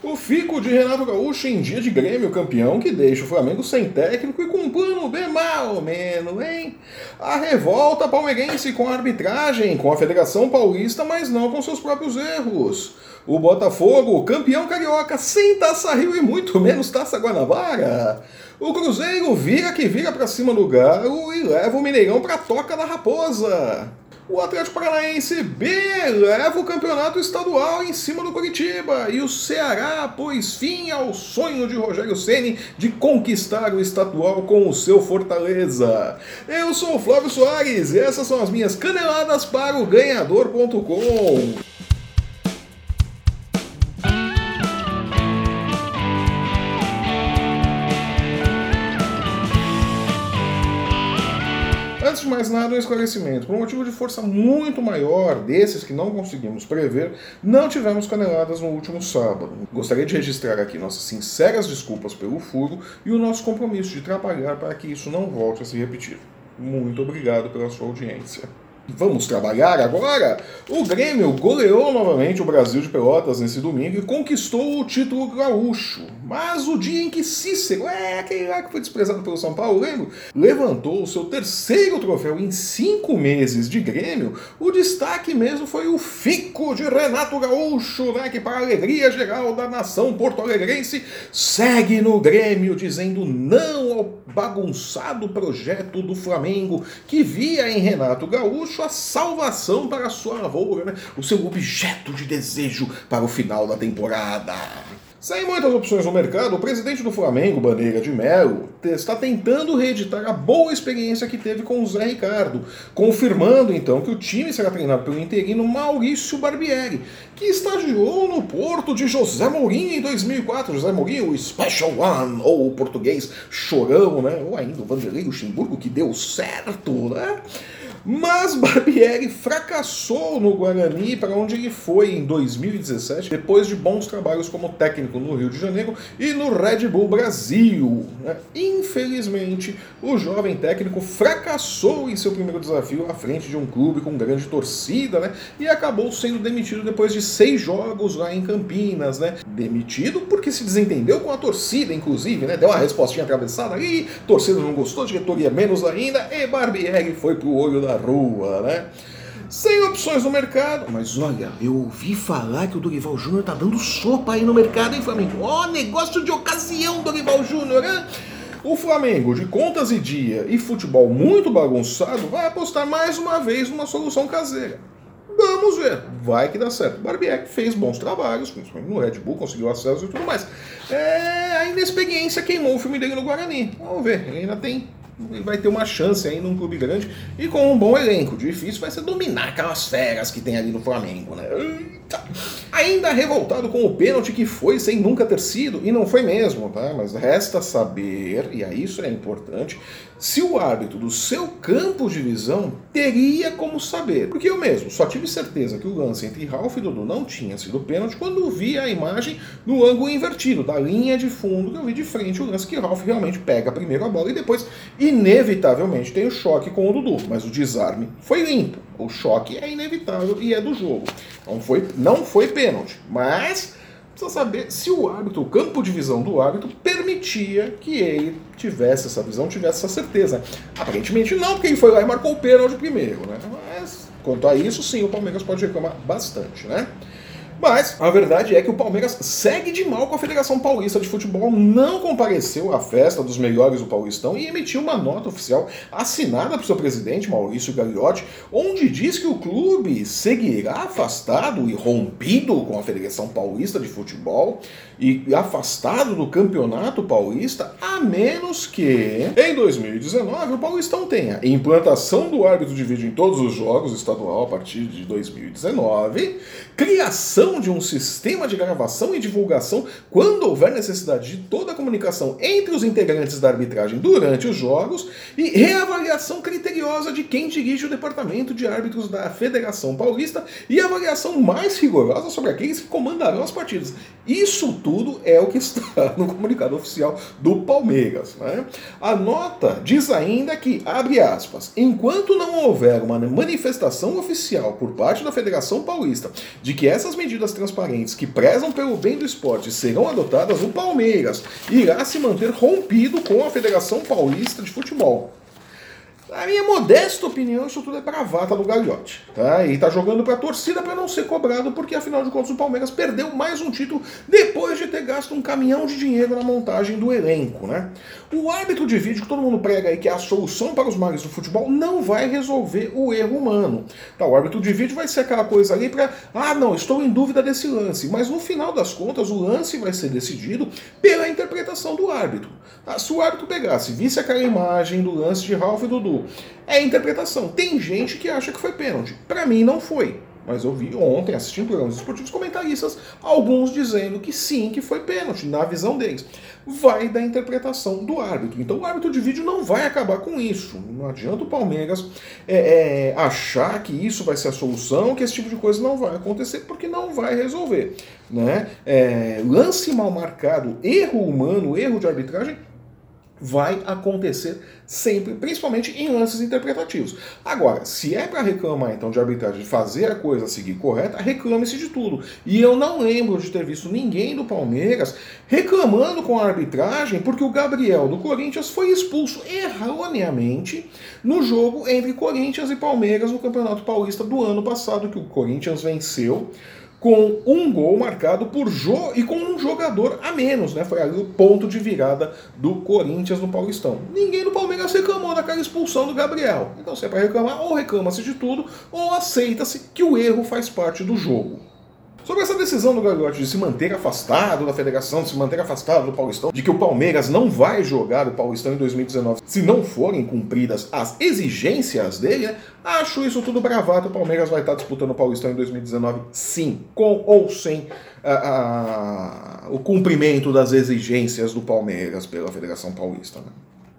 O fico de Renato Gaúcho em dia de Grêmio campeão que deixa o Flamengo sem técnico e com um plano bem mal ou menos, hein? A revolta palmeirense com a arbitragem, com a Federação Paulista, mas não com seus próprios erros. O Botafogo, campeão carioca, sem Taça Rio e muito menos Taça Guanabara. O Cruzeiro vira que vira para cima do Galo e leva o Mineirão para a toca da Raposa. O Atlético Paranaense B leva o campeonato estadual em cima do Curitiba e o Ceará pôs fim ao sonho de Rogério Ceni de conquistar o estadual com o seu Fortaleza. Eu sou o Flávio Soares e essas são as minhas caneladas para o ganhador.com. mais nada, um esclarecimento. Por um motivo de força muito maior, desses que não conseguimos prever, não tivemos caneladas no último sábado. Gostaria de registrar aqui nossas sinceras desculpas pelo furo e o nosso compromisso de trabalhar para que isso não volte a se repetir. Muito obrigado pela sua audiência. Vamos trabalhar agora? O Grêmio goleou novamente o Brasil de Pelotas nesse domingo e conquistou o título gaúcho. Mas o dia em que Cícero, é aquele lá que foi desprezado pelo São Paulo, lembro, levantou o seu terceiro troféu em cinco meses de Grêmio, o destaque mesmo foi o fico de Renato Gaúcho, né, que para a alegria geral da nação porto-alegrense segue no Grêmio dizendo não ao bagunçado projeto do Flamengo que via em Renato Gaúcho sua salvação para a sua lavoura, né? o seu objeto de desejo para o final da temporada. Sem muitas opções no mercado, o presidente do Flamengo, Bandeira de Melo, está tentando reeditar a boa experiência que teve com o Zé Ricardo, confirmando então que o time será treinado pelo interino Maurício Barbieri, que estagiou no porto de José Mourinho em 2004. José Mourinho, o Special One, ou o português chorão, né? ou ainda o Vanderlei Luxemburgo, que deu certo, né? Mas Barbieri fracassou no Guarani, para onde ele foi em 2017, depois de bons trabalhos como técnico no Rio de Janeiro e no Red Bull Brasil. Né? Infelizmente, o jovem técnico fracassou em seu primeiro desafio à frente de um clube com grande torcida né? e acabou sendo demitido depois de seis jogos lá em Campinas. Né? Demitido porque se desentendeu com a torcida, inclusive, né? deu uma respostinha atravessada ali, torcida não gostou, diretoria menos ainda, e Barbieri foi pro olho da rua, né? Sem opções no mercado. Mas olha, eu ouvi falar que o Dorival Júnior tá dando sopa aí no mercado, hein, Flamengo? Ó, oh, negócio de ocasião, Dorival Júnior, né? O Flamengo, de contas e dia e futebol muito bagunçado, vai apostar mais uma vez numa solução caseira. Vamos ver, vai que dá certo. Barbieri fez bons trabalhos, principalmente no Red Bull, conseguiu acesso e tudo mais. É, a inexperiência queimou o filme dele no Guarani. Vamos ver, ele ainda tem vai ter uma chance aí num clube grande e com um bom elenco. Difícil vai ser dominar aquelas feras que tem ali no Flamengo, né? Eita. Ainda revoltado com o pênalti que foi sem nunca ter sido, e não foi mesmo, tá? Mas resta saber, e aí isso é importante, se o árbitro do seu campo de visão teria como saber. Porque eu mesmo só tive certeza que o lance entre Ralf e Dudu não tinha sido pênalti quando vi a imagem no ângulo invertido, da linha de fundo, que eu vi de frente o lance que Ralf realmente pega primeiro a bola e depois, inevitavelmente, tem o choque com o Dudu. Mas o desarme foi limpo. O choque é inevitável e é do jogo. Não foi, não foi pênalti. Mas precisa saber se o árbitro, o campo de visão do árbitro, permitia que ele tivesse essa visão, tivesse essa certeza. Aparentemente não, porque ele foi lá e marcou o pênalti primeiro, né? Mas, quanto a isso, sim, o Palmeiras pode reclamar bastante, né? Mas a verdade é que o Palmeiras segue de mal com a Federação Paulista de Futebol, não compareceu à festa dos melhores do Paulistão e emitiu uma nota oficial assinada por seu presidente, Maurício Gagliotti, onde diz que o clube seguirá afastado e rompido com a Federação Paulista de Futebol e afastado do Campeonato Paulista, a menos que em 2019 o Paulistão tenha implantação do árbitro de vídeo em todos os jogos estadual a partir de 2019, criação de um sistema de gravação e divulgação quando houver necessidade de toda a comunicação entre os integrantes da arbitragem durante os jogos e reavaliação criteriosa de quem dirige o departamento de árbitros da Federação Paulista e avaliação mais rigorosa sobre aqueles que comandarão as partidas. Isso tudo é o que está no comunicado oficial do Palmeiras. Né? A nota diz ainda que, abre aspas, enquanto não houver uma manifestação oficial por parte da Federação Paulista de que essas medidas medidas transparentes que prezam pelo bem do esporte serão adotadas, o Palmeiras irá se manter rompido com a Federação Paulista de Futebol. Na minha modesta opinião, isso tudo é bravata do Gagliotti. Tá? E tá jogando pra torcida para não ser cobrado, porque afinal de contas o Palmeiras perdeu mais um título depois de ter gasto um caminhão de dinheiro na montagem do elenco. Né? O árbitro de vídeo que todo mundo prega aí que é a solução para os males do futebol não vai resolver o erro humano. Tá, o árbitro de vídeo vai ser aquela coisa ali para, ah, não, estou em dúvida desse lance. Mas no final das contas, o lance vai ser decidido pela interpretação do árbitro. Tá? Se o árbitro pegasse, visse aquela imagem do lance de Ralph e Dudu é interpretação. Tem gente que acha que foi pênalti. Para mim não foi. Mas eu vi ontem, assistindo programas esportivos, comentaristas, alguns dizendo que sim, que foi pênalti, na visão deles. Vai da interpretação do árbitro. Então o árbitro de vídeo não vai acabar com isso. Não adianta o Palmeiras é, é, achar que isso vai ser a solução, que esse tipo de coisa não vai acontecer, porque não vai resolver. Né? É, lance mal marcado, erro humano, erro de arbitragem, vai acontecer sempre, principalmente em lances interpretativos. Agora, se é para reclamar então de arbitragem, de fazer a coisa seguir correta, reclame-se de tudo. E eu não lembro de ter visto ninguém do Palmeiras reclamando com a arbitragem porque o Gabriel do Corinthians foi expulso erroneamente no jogo entre Corinthians e Palmeiras no Campeonato Paulista do ano passado que o Corinthians venceu com um gol marcado por Jô e com um jogador a menos, né? Foi ali o ponto de virada do Corinthians no Paulistão. Ninguém no Palmeiras reclamou daquela expulsão do Gabriel. Então, se é para reclamar, ou reclama-se de tudo, ou aceita-se que o erro faz parte do jogo. Sobre essa decisão do Gagliotti de se manter afastado da federação, de se manter afastado do Paulistão, de que o Palmeiras não vai jogar o Paulistão em 2019 se não forem cumpridas as exigências dele, né? acho isso tudo bravata. O Palmeiras vai estar disputando o Paulistão em 2019, sim, com ou sem a, a, o cumprimento das exigências do Palmeiras pela Federação Paulista. Né?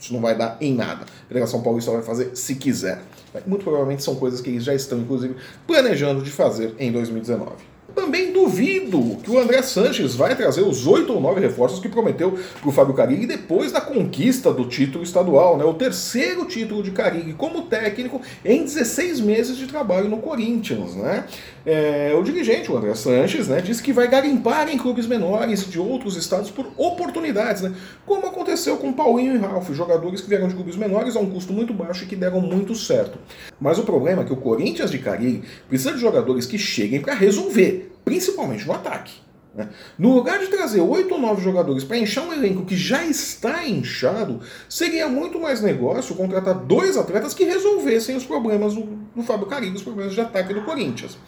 Isso não vai dar em nada. A Federação Paulista vai fazer se quiser. Muito provavelmente são coisas que eles já estão, inclusive, planejando de fazer em 2019 também duvido que o André Sanches vai trazer os oito ou nove reforços que prometeu para o Fábio Carilli depois da conquista do título estadual, né? o terceiro título de Carilli como técnico em 16 meses de trabalho no Corinthians. Né? É, o dirigente, o André Sanches, né, disse que vai garimpar em clubes menores de outros estados por oportunidades, né? como aconteceu com Paulinho e Ralf, jogadores que vieram de clubes menores a um custo muito baixo e que deram muito certo. Mas o problema é que o Corinthians de Carilli precisa de jogadores que cheguem para resolver principalmente no ataque. Né? No lugar de trazer oito ou nove jogadores para inchar um elenco que já está inchado, seria muito mais negócio contratar dois atletas que resolvessem os problemas do, do Fábio Carilho, os problemas de ataque do Corinthians.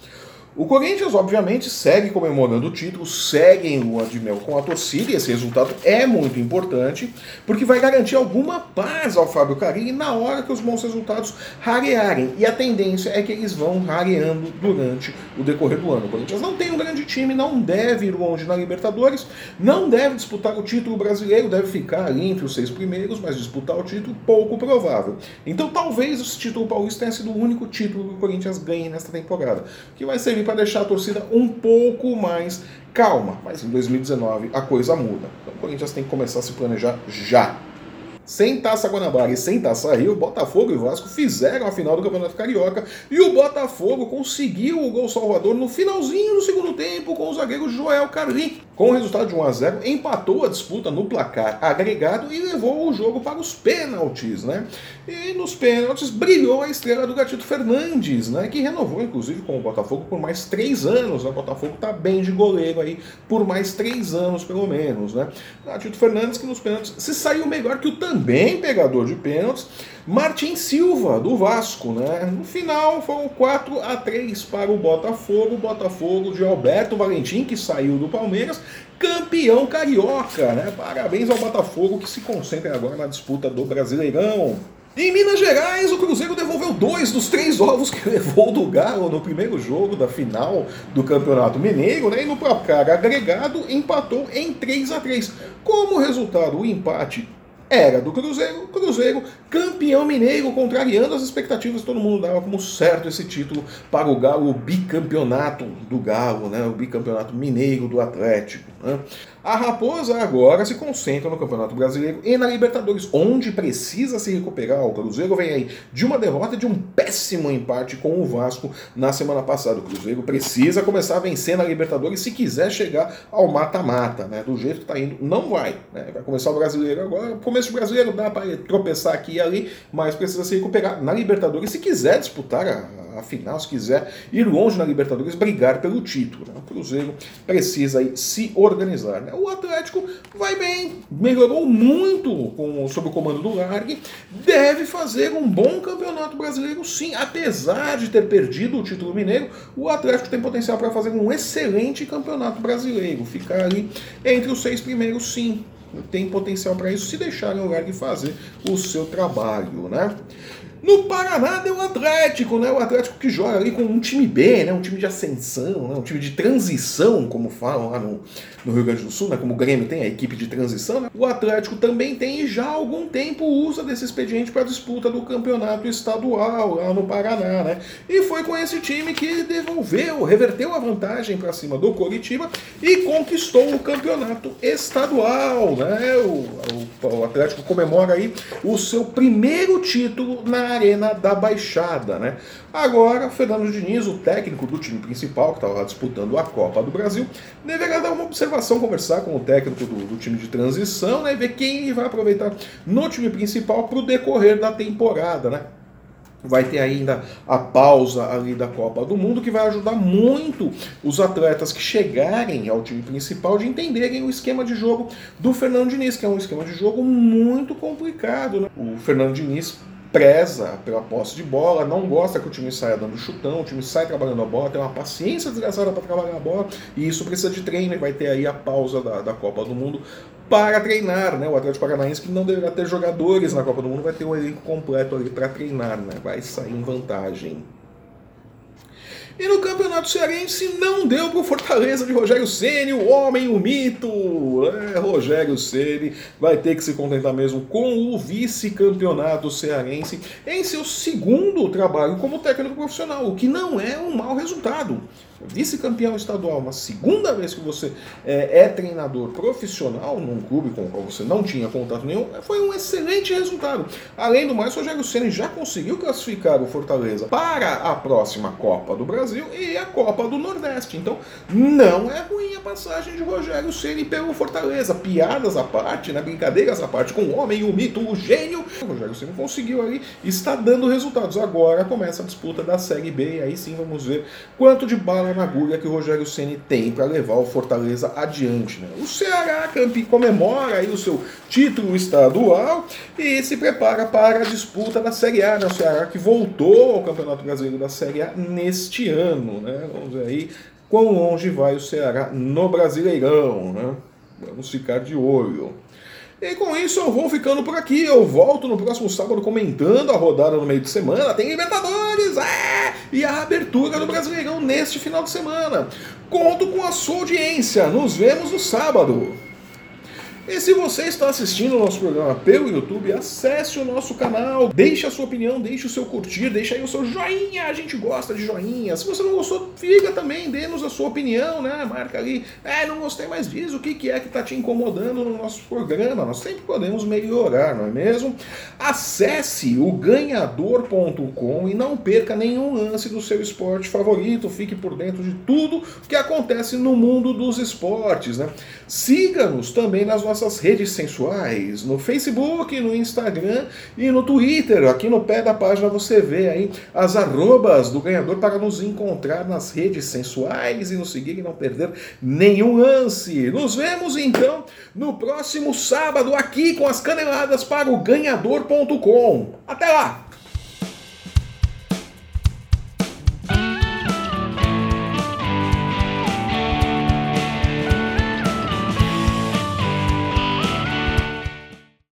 O Corinthians, obviamente, segue comemorando o título, segue em lua de mel com a torcida, e esse resultado é muito importante, porque vai garantir alguma paz ao Fábio Carilli na hora que os bons resultados rarearem. E a tendência é que eles vão rareando durante o decorrer do ano. O Corinthians não tem um grande time, não deve ir longe na Libertadores, não deve disputar o título brasileiro, deve ficar ali entre os seis primeiros, mas disputar o título pouco provável. Então talvez esse título paulista tenha sido o único título que o Corinthians ganhe nesta temporada, que vai servir para deixar a torcida um pouco mais calma. Mas em 2019 a coisa muda. Então o Corinthians tem que começar a se planejar já. Sem Taça Guanabara e sem Taça Rio, Botafogo e Vasco fizeram a final do Campeonato Carioca e o Botafogo conseguiu o gol salvador no finalzinho do segundo tempo com o zagueiro Joel Carli. Com o resultado de 1 a 0, empatou a disputa no placar agregado e levou o jogo para os pênaltis, né? E nos pênaltis brilhou a estrela do Gatito Fernandes, né? Que renovou inclusive com o Botafogo por mais três anos. O Botafogo tá bem de goleiro aí por mais três anos pelo menos, né? Gatito Fernandes que nos pênaltis se saiu melhor que o também pegador de pênaltis, Martin Silva, do Vasco. Né? No final foram 4 a 3 para o Botafogo, Botafogo de Alberto Valentim, que saiu do Palmeiras, campeão carioca. Né? Parabéns ao Botafogo, que se concentra agora na disputa do Brasileirão. Em Minas Gerais, o Cruzeiro devolveu dois dos três ovos que levou do Galo no primeiro jogo da final do Campeonato Mineiro, né? E no placar agregado empatou em 3 a 3 Como resultado, o empate era do Cruzeiro, Cruzeiro campeão mineiro, contrariando as expectativas, todo mundo dava como certo esse título para o Galo, o bicampeonato do Galo, né, o bicampeonato mineiro do Atlético. Né. A Raposa agora se concentra no Campeonato Brasileiro e na Libertadores, onde precisa se recuperar. O Cruzeiro vem aí de uma derrota de um péssimo empate com o Vasco na semana passada. O Cruzeiro precisa começar a vencer na Libertadores se quiser chegar ao mata-mata, né? Do jeito que está indo, não vai. Né? Vai começar o brasileiro agora. Começo do brasileiro dá para tropeçar aqui e ali, mas precisa se recuperar na Libertadores se quiser disputar a afinal, se quiser ir longe na Libertadores, brigar pelo título. Né? O Cruzeiro precisa aí se organizar. Né? O Atlético vai bem, melhorou muito com, sob o comando do Largue, deve fazer um bom campeonato brasileiro, sim. Apesar de ter perdido o título mineiro, o Atlético tem potencial para fazer um excelente campeonato brasileiro, ficar ali entre os seis primeiros, sim tem potencial para isso se deixarem o Largue fazer o seu trabalho, né? No Paraná deu o Atlético, né? O Atlético que joga ali com um time B, né? Um time de ascensão, né? um time de transição, como falam lá no, no Rio Grande do Sul, né? Como o Grêmio tem a equipe de transição, né? O Atlético também tem e já há algum tempo usa desse expediente para disputa do campeonato estadual lá no Paraná, né? E foi com esse time que devolveu, reverteu a vantagem para cima do Coritiba e conquistou o campeonato estadual, né? O, o, o Atlético comemora aí o seu primeiro título na Arena da Baixada, né? Agora, Fernando Diniz, o técnico do time principal, que estava disputando a Copa do Brasil, deverá dar uma observação, conversar com o técnico do, do time de transição, né? E ver quem vai aproveitar no time principal para o decorrer da temporada, né? vai ter ainda a pausa ali da Copa do Mundo, que vai ajudar muito os atletas que chegarem ao time principal de entenderem o esquema de jogo do Fernando Diniz, que é um esquema de jogo muito complicado. Né? O Fernando Diniz preza pela posse de bola, não gosta que o time saia dando chutão, o time sai trabalhando a bola, tem uma paciência desgraçada para trabalhar a bola, e isso precisa de treino, e vai ter aí a pausa da, da Copa do Mundo para treinar, né? O Atlético Paranaense que não deverá ter jogadores na Copa do Mundo vai ter um elenco completo ali para treinar, né? Vai sair em vantagem. E no Campeonato Cearense não deu para o Fortaleza de Rogério Ceni, o homem, o mito. É, Rogério Ceni vai ter que se contentar mesmo com o vice-campeonato cearense em seu segundo trabalho como técnico profissional, o que não é um mau resultado vice-campeão estadual, uma segunda vez que você é, é, treinador profissional num clube com o qual você não tinha contato nenhum, foi um excelente resultado. Além do mais, o Rogério Ceni já conseguiu classificar o Fortaleza para a próxima Copa do Brasil e a Copa do Nordeste. Então, não é ruim a passagem de Rogério Ceni pelo Fortaleza. Piadas à parte, né? brincadeiras à parte com o homem, o mito, o gênio. O Rogério Ceni conseguiu ali, está dando resultados. Agora começa a disputa da Série B e aí sim vamos ver quanto de bala na agulha que o Rogério Ceni tem para levar o Fortaleza adiante. Né? O Ceará campe, comemora aí o seu título estadual e se prepara para a disputa da Série A. Né? O Ceará que voltou ao Campeonato Brasileiro da Série A neste ano. Né? Vamos ver aí quão longe vai o Ceará no Brasileirão. Né? Vamos ficar de olho. E com isso eu vou ficando por aqui. Eu volto no próximo sábado comentando a rodada no meio de semana. Tem Libertadores! É! E a abertura do Brasileirão neste final de semana. Conto com a sua audiência. Nos vemos no sábado. E se você está assistindo o nosso programa pelo YouTube, acesse o nosso canal, deixe a sua opinião, deixe o seu curtir, deixe aí o seu joinha, a gente gosta de joinha. Se você não gostou, fica também, dê-nos a sua opinião, né? Marca ali, é, não gostei mais disso, o que, que é que está te incomodando no nosso programa? Nós sempre podemos melhorar, não é mesmo? Acesse o ganhador.com e não perca nenhum lance do seu esporte favorito, fique por dentro de tudo que acontece no mundo dos esportes, né? Siga-nos também nas nossas nossas redes sensuais, no Facebook, no Instagram e no Twitter. Aqui no pé da página você vê aí as arrobas do ganhador para nos encontrar nas redes sensuais e nos seguir e não perder nenhum lance. Nos vemos então no próximo sábado aqui com as caneladas para o ganhador.com. Até lá!